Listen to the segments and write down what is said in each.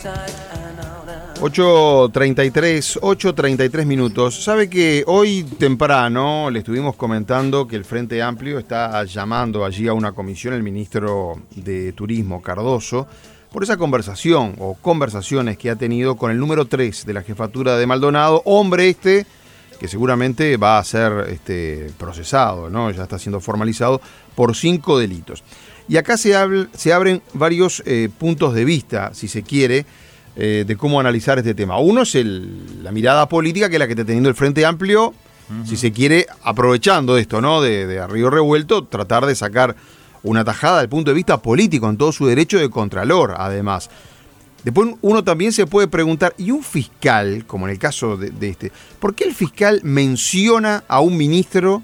8.33, 8.33 minutos. Sabe que hoy temprano le estuvimos comentando que el Frente Amplio está llamando allí a una comisión el ministro de Turismo, Cardoso, por esa conversación o conversaciones que ha tenido con el número 3 de la jefatura de Maldonado, hombre este que seguramente va a ser este, procesado, ¿no? ya está siendo formalizado por cinco delitos. Y acá se, se abren varios eh, puntos de vista, si se quiere, eh, de cómo analizar este tema. Uno es la mirada política, que es la que está teniendo el Frente Amplio, si se quiere, aprovechando esto, ¿no? De, de Río Revuelto, tratar de sacar una tajada del punto de vista político en todo su derecho de contralor, además. Después uno también se puede preguntar, ¿y un fiscal, como en el caso de, este, por qué el fiscal menciona a un ministro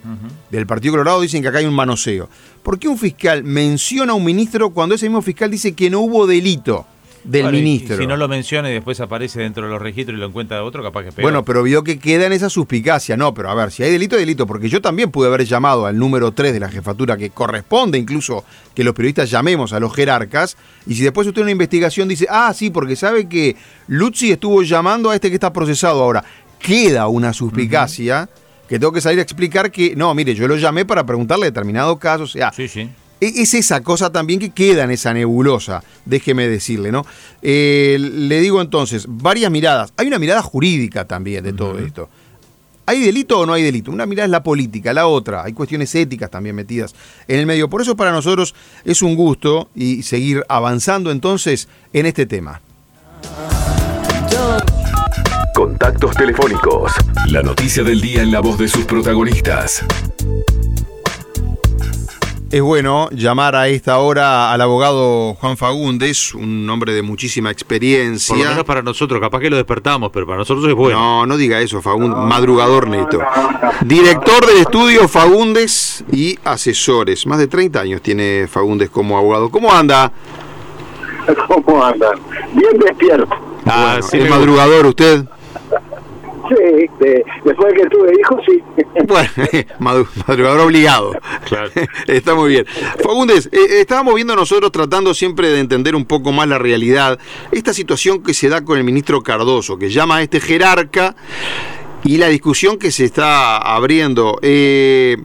del Partido Colorado? Dicen que acá hay un manoseo. ¿Por qué un fiscal menciona a un ministro cuando ese mismo fiscal dice que no hubo delito? Del ministro. si no lo menciona y después aparece dentro de los registros y lo encuentra otro, capaz que es Bueno, pero vio que queda en esa suspicacia. No, pero a ver, si hay delito, delito. Porque yo también pude haber llamado al número 3 de la jefatura, que corresponde incluso que los periodistas llamemos a los jerarcas. Y si después usted en una investigación dice, ah, sí, porque sabe que Luzzi estuvo llamando a este que está procesado ahora. Queda una suspicacia. que tengo que salir a explicar que, no, mire, yo lo llamé para preguntarle determinado caso, o sea, sí, sí. Es esa cosa también que queda en esa nebulosa, déjeme decirle, ¿no? Eh, le digo entonces, varias miradas. Hay una mirada jurídica también de todo esto. ¿Hay delito o no hay delito? Una mirada es la política, la otra, hay cuestiones éticas también metidas en el medio. Por eso para nosotros es un gusto y seguir avanzando entonces en este tema. Contactos telefónicos. La noticia del día en la voz de sus protagonistas. Es bueno llamar a esta hora al abogado Juan Fagundes, un hombre de muchísima experiencia. Por lo menos para nosotros, capaz que lo despertamos, pero para nosotros es bueno. No, no diga eso, Fagundes, madrugador neto. Director del estudio Fagundes y asesores. Más de 30 años tiene Fagundes como abogado. ¿Cómo anda? ¿Cómo anda? Bien despierto. Ah, ¿Es madrugador usted? Sí, después de que tuve hijos, sí. Bueno, madrugador obligado. Claro. Está muy bien. Fagundes, eh, eh, estábamos viendo nosotros tratando siempre de entender un poco más la realidad. Esta situación que se da con el ministro Cardoso, que llama a este jerarca, y la discusión que se está abriendo. Eh,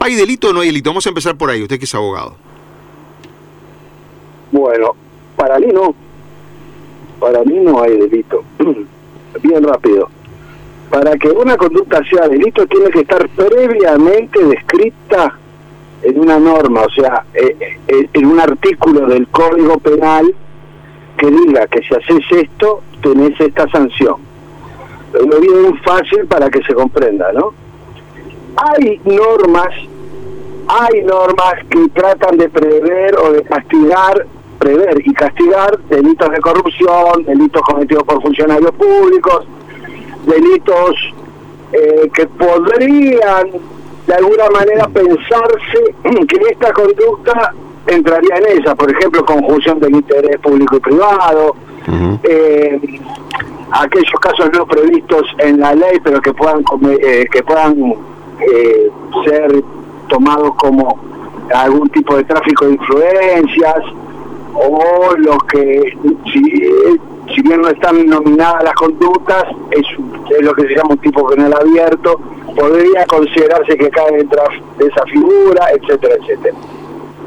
¿Hay delito o no hay delito? Vamos a empezar por ahí, usted que es abogado. Bueno, para mí no. Para mí no hay delito. bien rápido. Para que una conducta sea delito tiene que estar previamente descrita en una norma, o sea, eh, eh, en un artículo del Código Penal que diga que si haces esto, tenés esta sanción. Lo bien fácil para que se comprenda, ¿no? Hay normas, hay normas que tratan de prever o de castigar prever y castigar delitos de corrupción, delitos cometidos por funcionarios públicos, delitos eh, que podrían de alguna manera pensarse que esta conducta entraría en esa, por ejemplo, conjunción del interés público y privado, eh, aquellos casos no previstos en la ley, pero que puedan eh, que puedan ser tomados como algún tipo de tráfico de influencias, o los que, si, bien no están nominadas las conductas, es, lo que se llama un tipo penal abierto, podría considerarse que cae dentro de esa figura, etcétera, etcétera.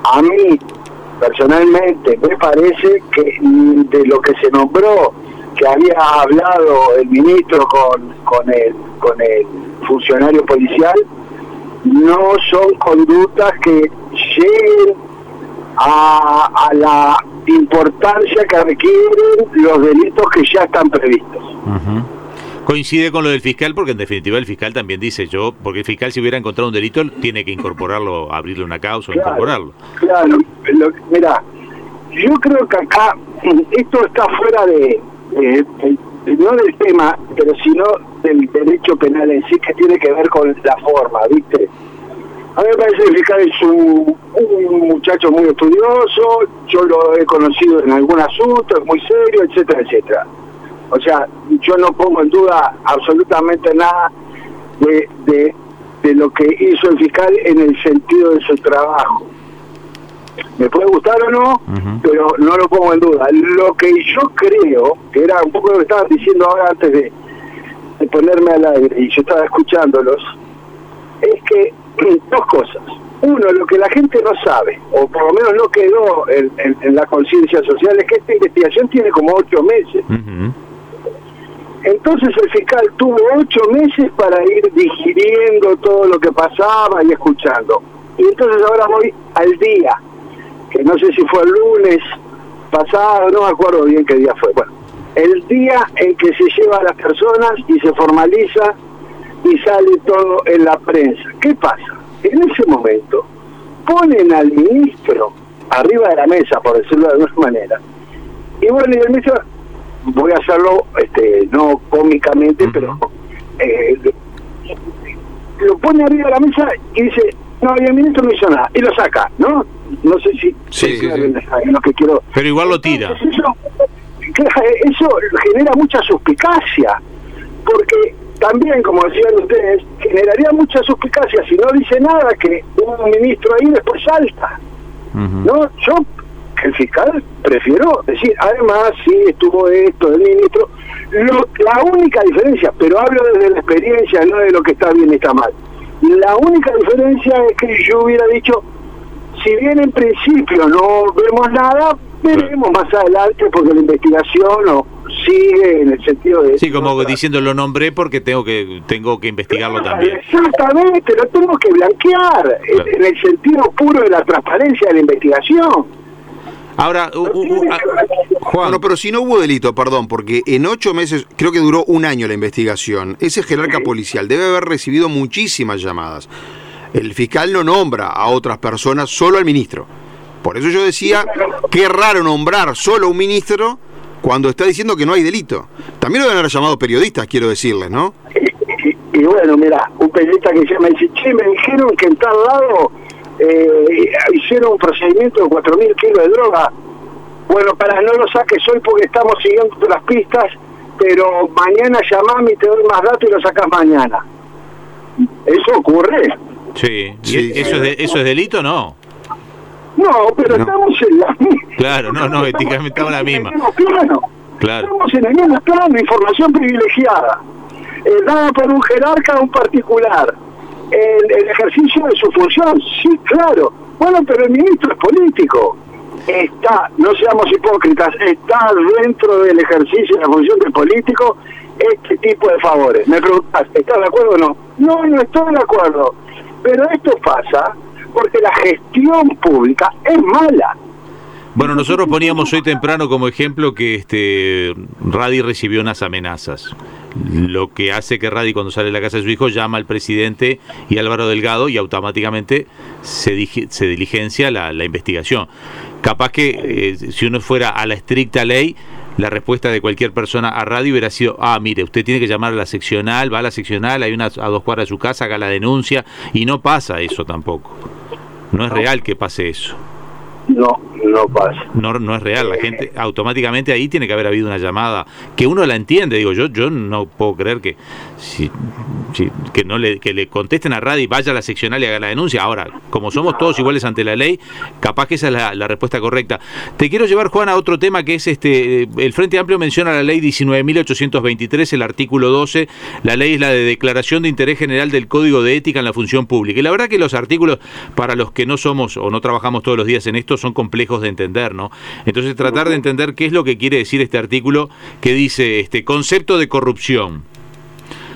A mí, personalmente, me parece que de lo que se nombró, que había hablado el ministro con, con, el, con el funcionario policial, no son conductas que lleguen a, la importancia que requieren los delitos que ya están previstos. Coincide con lo del fiscal porque en definitiva el fiscal también dice yo, porque el fiscal si hubiera encontrado un delito tiene que incorporarlo, abrirle una causa o incorporarlo. Claro, mira, yo creo que acá esto está fuera de, no del tema, pero sino del derecho penal en sí que tiene que ver con la forma, ¿viste? A mí me parece que el fiscal es un, muchacho muy estudioso, yo lo he conocido en algún asunto, es muy serio, etcétera, etcétera. O sea, yo no pongo en duda absolutamente nada de, de, lo que hizo el fiscal en el sentido de su trabajo. me puede gustar o no, pero no lo pongo en duda. Lo que yo creo, que era un poco lo que estaban diciendo ahora antes de, ponerme al aire, y yo estaba escuchándolos, es que dos cosas. Uno, lo que la gente no sabe, o por lo menos no quedó en, la conciencia social, es que esta investigación tiene como ocho meses. Entonces el fiscal tuvo ocho meses para ir digiriendo todo lo que pasaba y escuchando. Y entonces ahora voy al día, que no sé si fue el lunes pasado, no me acuerdo bien qué día fue. Bueno, el día en que se lleva a las personas y se formaliza y sale todo en la prensa. ¿Qué pasa? En ese momento ponen al ministro arriba de la mesa, por decirlo de alguna manera, y bueno, y el ministro voy a hacerlo este no cómicamente, pero eh, lo pone arriba de la mesa y dice, no, y el ministro no hizo nada, y lo saca, ¿no? No sé si... Sí, sí, Lo que quiero... Pero igual lo tira. eso, eso genera mucha suspicacia, porque también, como decían ustedes, generaría mucha suspicacia si no dice nada que un ministro ahí después salta. ¿No? Yo el fiscal prefiero decir, además, sí, estuvo esto del ministro. la única diferencia, pero hablo desde la experiencia, no de lo que está bien y está mal. La única diferencia es que yo hubiera dicho, si bien en principio no vemos nada, veremos más adelante porque la investigación o sigue en el sentido de... Sí, como diciendo lo nombré porque tengo que tengo que investigarlo también. Exactamente, lo tengo que blanquear en el sentido puro de la transparencia de la investigación. Ahora, Juan. pero si no hubo delito, perdón, porque en ocho meses, creo que duró un año la investigación, ese jerarca policial debe haber recibido muchísimas llamadas. El fiscal no nombra a otras personas, solo al ministro. Por eso yo decía, qué raro nombrar solo a un ministro cuando está diciendo que no hay delito. También lo deben haber llamado periodistas, quiero decirles, ¿no? Y, bueno, mira, un periodista que se me dice, che, me dijeron que en tal lado eh, hicieron un procedimiento de 4.000 kilos de droga. Bueno, para no lo saques hoy porque estamos siguiendo las pistas, pero mañana llamame y te doy más datos y lo sacas mañana. Eso ocurre. Sí, eso, Es ¿eso es delito no? No, pero estamos en la misma. Claro, no, no, éticamente estamos en la misma. Claro. Estamos en el mismo plano, información privilegiada, eh, dada por un jerarca o un particular el, ejercicio de su función, sí, claro. Bueno, pero el ministro es político. Está, no seamos hipócritas, está dentro del ejercicio de la función del político este tipo de favores. Me preguntas, ¿estás de acuerdo o no? No, no estoy de acuerdo. Pero esto pasa porque la gestión pública es mala. Bueno, nosotros poníamos hoy temprano como ejemplo que este Radi recibió unas amenazas lo que hace que Radi cuando sale de la casa de su hijo llama al presidente y Álvaro Delgado y automáticamente se, se diligencia la, investigación. Capaz que eh, si uno fuera a la estricta ley, la respuesta de cualquier persona a radio hubiera sido, ah, mire, usted tiene que llamar a la seccional, va a la seccional, hay una a dos cuadras de su casa, haga la denuncia, y no pasa eso tampoco. No es real que pase eso no, no pasa. No, no es real, la gente automáticamente ahí tiene que haber habido una llamada que uno la entiende, digo, yo yo no puedo creer que si, que no le que le contesten a radio y vaya a la seccional y haga la denuncia. Ahora, como somos todos iguales ante la ley, capaz que esa es la, respuesta correcta. Te quiero llevar Juan a otro tema que es este el Frente Amplio menciona la ley 19823, el artículo 12, la ley es la de declaración de interés general del Código de Ética en la función pública. Y la verdad que los artículos para los que no somos o no trabajamos todos los días en esto son complejos de entender, ¿no? Entonces tratar de entender qué es lo que quiere decir este artículo que dice este concepto de corrupción.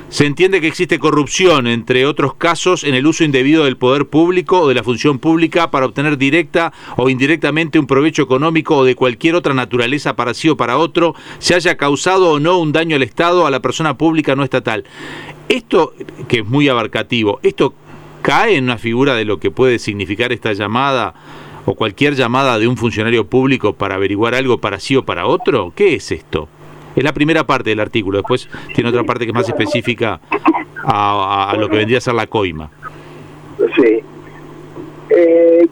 Se entiende que existe corrupción, entre otros casos, en el uso indebido del poder público o de la función pública para obtener directa o indirectamente un provecho económico o de cualquier otra naturaleza para sí o para otro, se haya causado o no un daño al Estado a la persona pública no estatal. Esto, que es muy abarcativo, esto cae en una figura de lo que puede significar esta llamada o cualquier llamada de un funcionario público para averiguar algo para sí o para otro? ¿Qué es esto? Es la primera parte del artículo, después tiene otra parte que es más específica a, lo que vendría a ser la coima. Sí. Eh,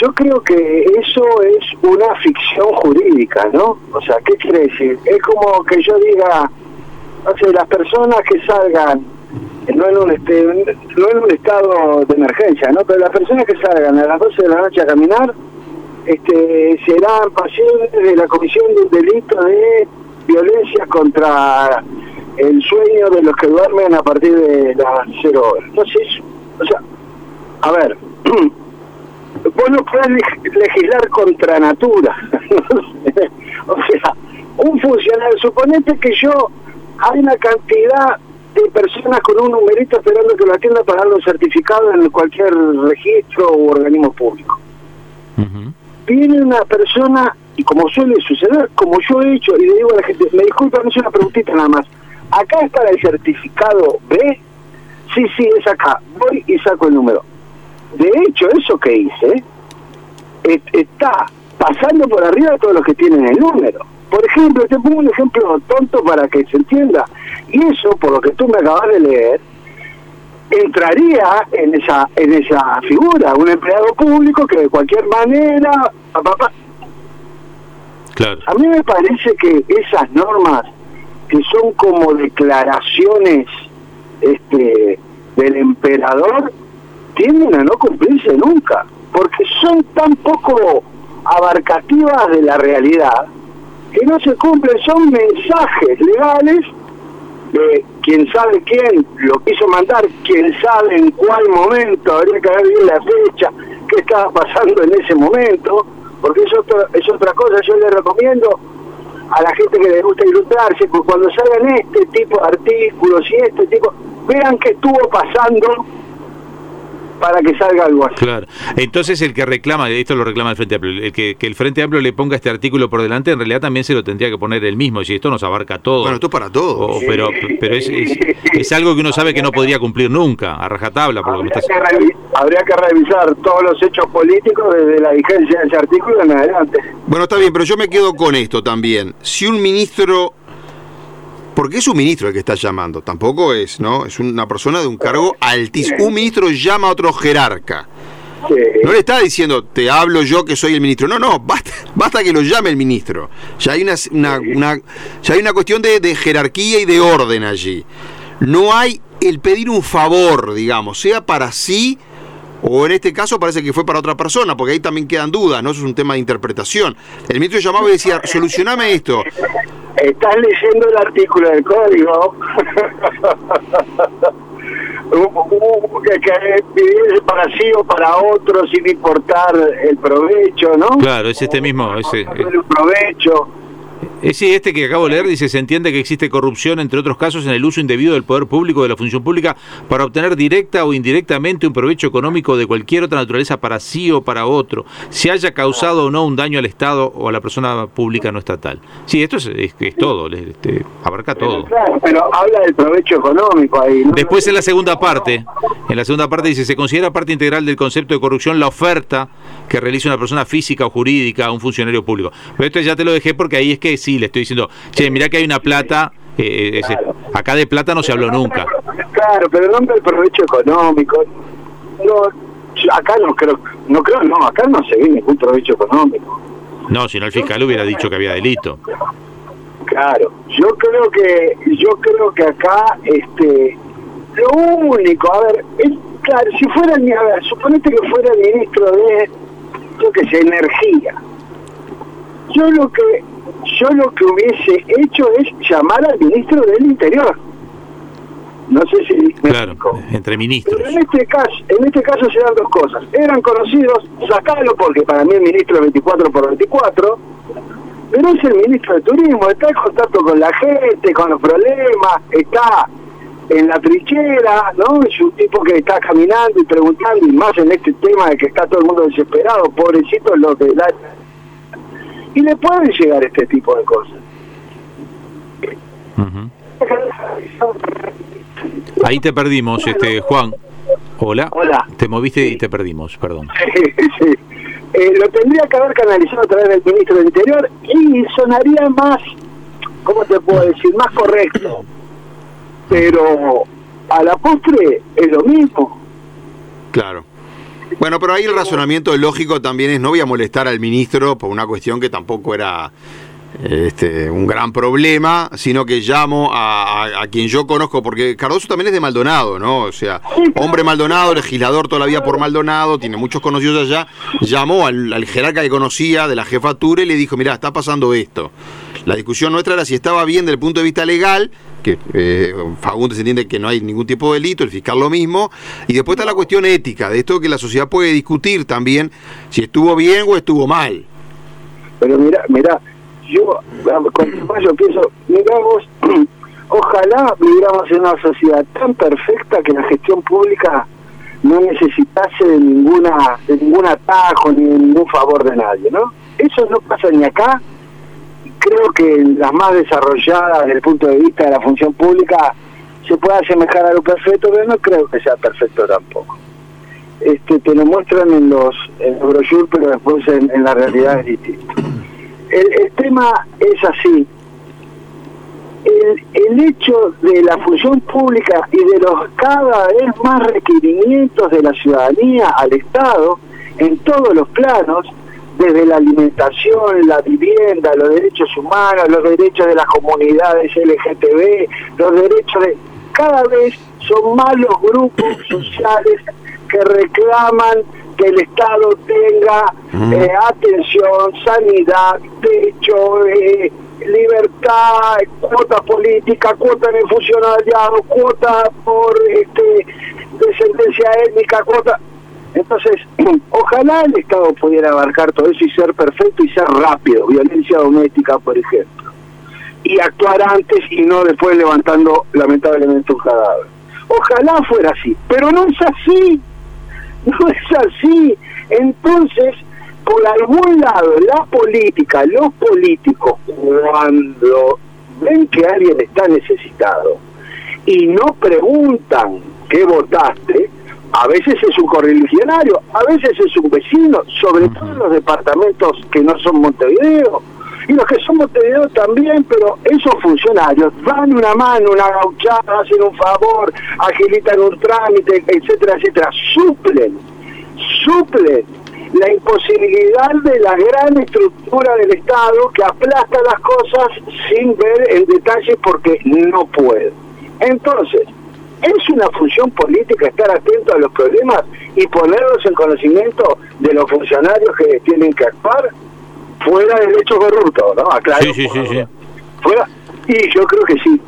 yo creo que eso es una ficción jurídica, ¿no? O sea, ¿qué quiere decir? Es como que yo diga, no sé, las personas que salgan no en un este, no en un estado de emergencia, ¿no? Pero las personas que salgan a las 12 de la noche a caminar este, serán pacientes de la comisión de un delito de violencia contra el sueño de los que duermen a partir de las cero horas. Entonces, o sea, a ver, vos no puedes legislar contra natura. o sea, un funcionario, suponete que yo hay una cantidad de personas con un numerito esperando que lo atienda para dar los certificados en cualquier registro o organismo público. Viene una persona, y como suele suceder, como yo he hecho, y le digo a la gente, me disculpa, no es una preguntita nada más, acá está el certificado B, sí, sí, es acá, voy y saco el número. De hecho, eso que hice está pasando por arriba de todos los que tienen el número. Por ejemplo, te pongo un ejemplo tonto para que se entienda. Y eso, por lo que tú me acabas de leer, entraría en esa en esa figura, un empleado público que de cualquier manera... Claro. A mí me parece que esas normas que son como declaraciones este del emperador tienden a no cumplirse nunca, porque son tan poco abarcativas de la realidad que no se cumplen, son mensajes legales de quien sabe quién lo quiso mandar, quien sabe en cuál momento, habría que ver bien la fecha, qué estaba pasando en ese momento, porque es, otro, es otra cosa, yo le recomiendo a la gente que le gusta ilustrarse, cuando salgan este tipo de artículos y este tipo, vean qué estuvo pasando para que salga algo así. Claro. Entonces el que reclama, esto lo reclama el Frente Amplio, el que, el Frente Amplio le ponga este artículo por delante, en realidad también se lo tendría que poner él mismo, si esto nos abarca todo. Bueno, esto para todo. pero pero es, es, algo que uno sabe que no podría cumplir nunca, a rajatabla, por habría, lo que me habría que revisar todos los hechos políticos desde la vigencia de ese artículo en adelante. Bueno, está bien, pero yo me quedo con esto también. Si un ministro porque es un ministro el que está llamando, tampoco es, ¿no? Es una persona de un cargo altísimo. Un ministro llama a otro jerarca. No le está diciendo, te hablo yo que soy el ministro. No, no, basta, basta que lo llame el ministro. Ya hay una, una, ya hay una cuestión de, de, jerarquía y de orden allí. No hay el pedir un favor, digamos, sea para sí o en este caso parece que fue para otra persona, porque ahí también quedan dudas, ¿no? Eso es un tema de interpretación. El ministro llamaba y decía, solucioname esto. Estás leyendo el artículo del código. que, que para sí o para otro sin importar el provecho, ¿no? Claro, es este mismo. Ese, el provecho. Ese este que acabo de leer dice, se entiende que existe corrupción, entre otros casos, en el uso indebido del poder público de la función pública para obtener directa o indirectamente un provecho económico de cualquier otra naturaleza para sí o para otro, si haya causado o no un daño al Estado o a la persona pública no estatal. Sí, esto es, es, todo, este, abarca todo. pero habla del provecho económico ahí. Después en la segunda parte, en la segunda parte dice, se considera parte integral del concepto de corrupción la oferta que realiza una persona física o jurídica a un funcionario público. Pero esto ya te lo dejé porque ahí es que sí, le estoy diciendo, che, mirá que hay una plata, eh, eh, acá de plata no se habló nunca. Claro, pero del provecho económico, no, acá no creo, no creo, no, acá no se ve ningún provecho económico. No, si no el fiscal hubiera dicho que había delito. Claro, yo creo que, yo creo que acá, este, lo único, a ver, es, claro, si fuera, a ver, suponete que fuera el ministro de, yo que sé, energía. Yo lo que yo lo que hubiese hecho es llamar al ministro del Interior. No sé si claro, entre ministros. Pero en este caso, en este caso se dan dos cosas. Eran conocidos, sacalo porque para mí el ministro es 24 por 24, pero es el ministro de Turismo, está en contacto con la gente, con los problemas, está en la trinchera, ¿no? Es un tipo que está caminando y preguntando, y más en este tema de que está todo el mundo desesperado, pobrecito los de la y le pueden llegar este tipo de cosas. Ahí te perdimos, este Juan. Hola. Hola. Te moviste y te perdimos, perdón. sí. Eh, lo tendría que haber canalizado a través del ministro del Interior y sonaría más, ¿cómo te puedo decir? Más correcto. Pero a la postre es lo mismo. Claro. Bueno, pero ahí el razonamiento lógico también es no voy a molestar al ministro por una cuestión que tampoco era este, un gran problema, sino que llamo a, quien yo conozco, porque Cardoso también es de Maldonado, ¿no? O sea, hombre Maldonado, legislador toda la vida por Maldonado, tiene muchos conocidos allá, llamó al, jerarca que conocía de la jefatura y le dijo, mira, está pasando esto. La discusión nuestra era si estaba bien desde el punto de vista legal, que eh, Fagundes entiende que no hay ningún tipo de delito, el fiscal lo mismo, y después está la cuestión ética, de esto que la sociedad puede discutir también si estuvo bien o estuvo mal. Pero mira, mira, yo con yo pienso, miramos, ojalá viviéramos en una sociedad tan perfecta que la gestión pública no necesitase de ninguna de ningún atajo ni de ningún favor de nadie, ¿no? Eso no pasa ni acá. Creo que las más desarrolladas desde el punto de vista de la función pública se puede asemejar a lo perfecto, pero no creo que sea perfecto tampoco. Este, te lo muestran en los, en brochures, pero después en, en la realidad es distinto el, tema es así. El, el, hecho de la función pública y de los cada vez más requerimientos de la ciudadanía al Estado en todos los planos, desde la alimentación, la vivienda, los derechos humanos, los derechos de las comunidades LGTB, los derechos de... Cada vez son más los grupos sociales que reclaman que el Estado tenga eh, atención, sanidad, techo, eh, libertad, cuota política, cuota en el funcionariado, cuota por este, descendencia étnica, cuota... Entonces, ojalá el Estado pudiera abarcar todo eso y ser perfecto y ser rápido, violencia doméstica, por ejemplo, y actuar antes y no después levantando lamentablemente un cadáver. Ojalá fuera así, pero no es así. No es así. Entonces, por algún lado, la política, los políticos, cuando ven que alguien está necesitado y no preguntan qué votaste, a veces es un correligionario, a veces es un vecino, sobre todo en los departamentos que no son Montevideo, y los que son Montevideo también, pero esos funcionarios dan una mano, una gauchada, hacen un favor, agilitan un trámite, etcétera, etcétera, suplen, suplen la imposibilidad de la gran estructura del Estado que aplasta las cosas sin ver en detalle porque no puede. Entonces, es una función política estar atento a los problemas y ponerlos en conocimiento de los funcionarios que tienen que actuar fuera del hecho corrupto, ¿no? Aclaro, sí, sí, sí, sí. Fuera, y yo creo que sí.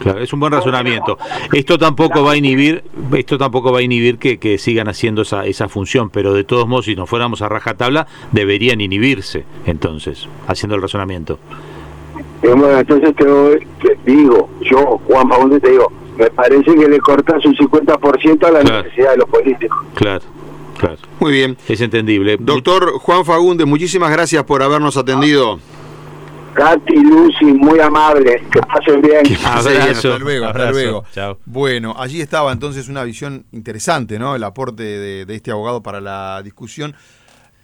Claro, es un buen razonamiento. Esto tampoco va a inhibir, esto tampoco va a inhibir que, que sigan haciendo esa, esa función, pero de todos modos, si nos fuéramos a rajatabla, deberían inhibirse, entonces, haciendo el razonamiento. bueno, entonces te, digo, yo, Juan Pablo, te digo, me parece que le cortas un 50% a la necesidad de los políticos. Claro. Muy bien. Es entendible. Doctor Juan Fagundes, muchísimas gracias por habernos atendido. Katy, Lucy, muy amable. Que pasen bien. hasta luego, hasta luego. Bueno, allí estaba entonces una visión interesante, ¿no? El aporte de, este abogado para la discusión.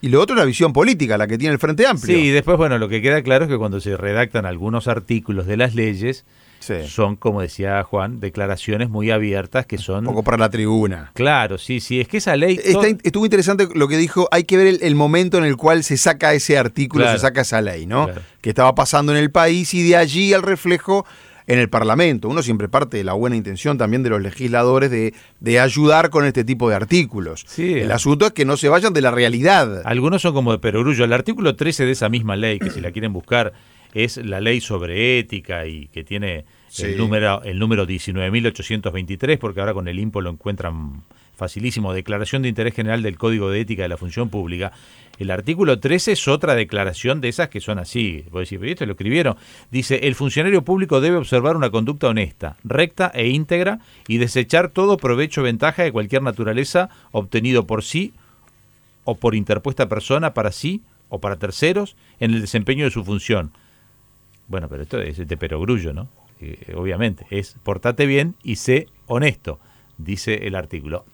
Y lo otro, la visión política, la que tiene el Frente Amplio. Sí, después, bueno, lo que queda claro es que cuando se redactan algunos artículos de las leyes, son, como decía Juan, declaraciones muy abiertas que son... Un poco para la tribuna. Claro, sí, sí, es que esa ley... estuvo interesante lo que dijo, hay que ver el, momento en el cual se saca ese artículo, se saca esa ley, ¿no? Que estaba pasando en el país y de allí al reflejo en el Parlamento. Uno siempre parte de la buena intención también de los legisladores de, de ayudar con este tipo de artículos. Sí, el asunto es que no se vayan de la realidad. Algunos son como de perogrullo. El artículo 13 de esa misma ley, que si la quieren buscar, es la ley sobre ética y que tiene el número el número 19.823, porque ahora con el IMPO lo encuentran facilísimo, Declaración de Interés General del Código de Ética de la Función Pública. El artículo 13 es otra declaración de esas que son así. Voy a decir, pero esto lo escribieron. Dice, el funcionario público debe observar una conducta honesta, recta e íntegra y desechar todo provecho o ventaja de cualquier naturaleza obtenido por sí o por interpuesta persona para sí o para terceros en el desempeño de su función bueno, pero esto es de perogrullo, ¿no? Eh, obviamente, es portate bien y sé honesto, dice el artículo.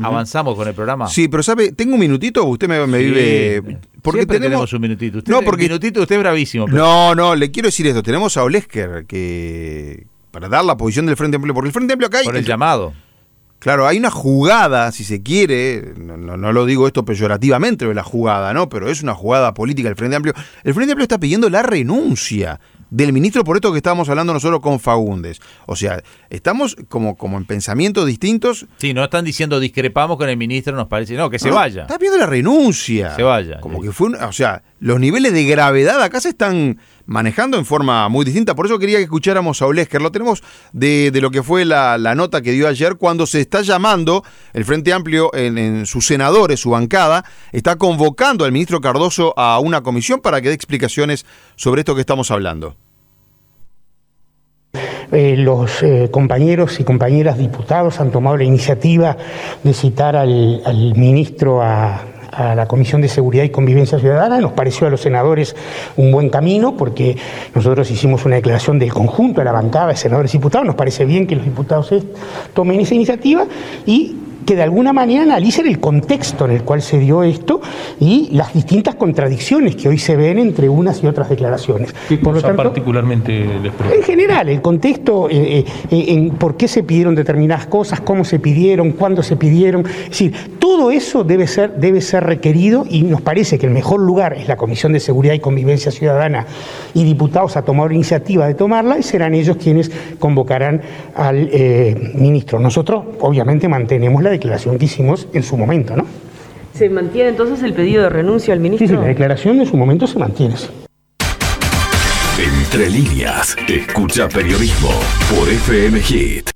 ¿Avanzamos con el programa? Sí, pero ¿sabe? ¿Tengo un minutito? Usted me, me vive... Porque tenemos, un minutito. Usted, no, porque... minutito usted es bravísimo. No, no, le quiero decir esto. Tenemos a Olesker que... Para dar la posición del Frente Amplio. Porque el Frente Amplio acá... Por el, llamado. Claro, hay una jugada, si se quiere, no, no, lo digo esto peyorativamente, la jugada, ¿no? Pero es una jugada política del Frente Amplio. El Frente Amplio está pidiendo la renuncia del ministro por esto que estábamos hablando nosotros con Fagundes. O sea, estamos como, como en pensamientos distintos. Sí, no están diciendo discrepamos con el ministro, nos parece. No, que se vaya. Está pidiendo la renuncia. Se vaya. Como que fue, o sea, los niveles de gravedad acá se están manejando en forma muy distinta. Por eso quería que escucháramos a Olesker. Lo tenemos de, lo que fue la, nota que dio ayer cuando se está llamando el Frente Amplio en, en, sus senadores, su bancada, está convocando al ministro Cardoso a una comisión para que dé explicaciones sobre esto que estamos hablando. Eh, los eh, compañeros y compañeras diputados han tomado la iniciativa de citar al, ministro a, a la Comisión de Seguridad y Convivencia Ciudadana. Nos pareció a los senadores un buen camino porque nosotros hicimos una declaración del conjunto de la bancada de senadores y diputados. Nos parece bien que los diputados tomen esa iniciativa y que de alguna manera analicen el contexto en el cual se dio esto y las distintas contradicciones que hoy se ven entre unas y otras declaraciones. ¿Qué por lo tanto, particularmente les En general, el contexto, eh, eh, en por qué se pidieron determinadas cosas, cómo se pidieron, cuándo se pidieron. Es decir, todo eso debe ser, debe ser requerido y nos parece que el mejor lugar es la Comisión de Seguridad y Convivencia Ciudadana y diputados a tomar iniciativa de tomarla y serán ellos quienes convocarán al eh, ministro. Nosotros, obviamente, mantenemos la declaración que hicimos en su momento, ¿no? ¿Se mantiene entonces el pedido de renuncia al ministro? Sí, sí la declaración en su momento se mantiene. Entre líneas, escucha periodismo por FM Hit.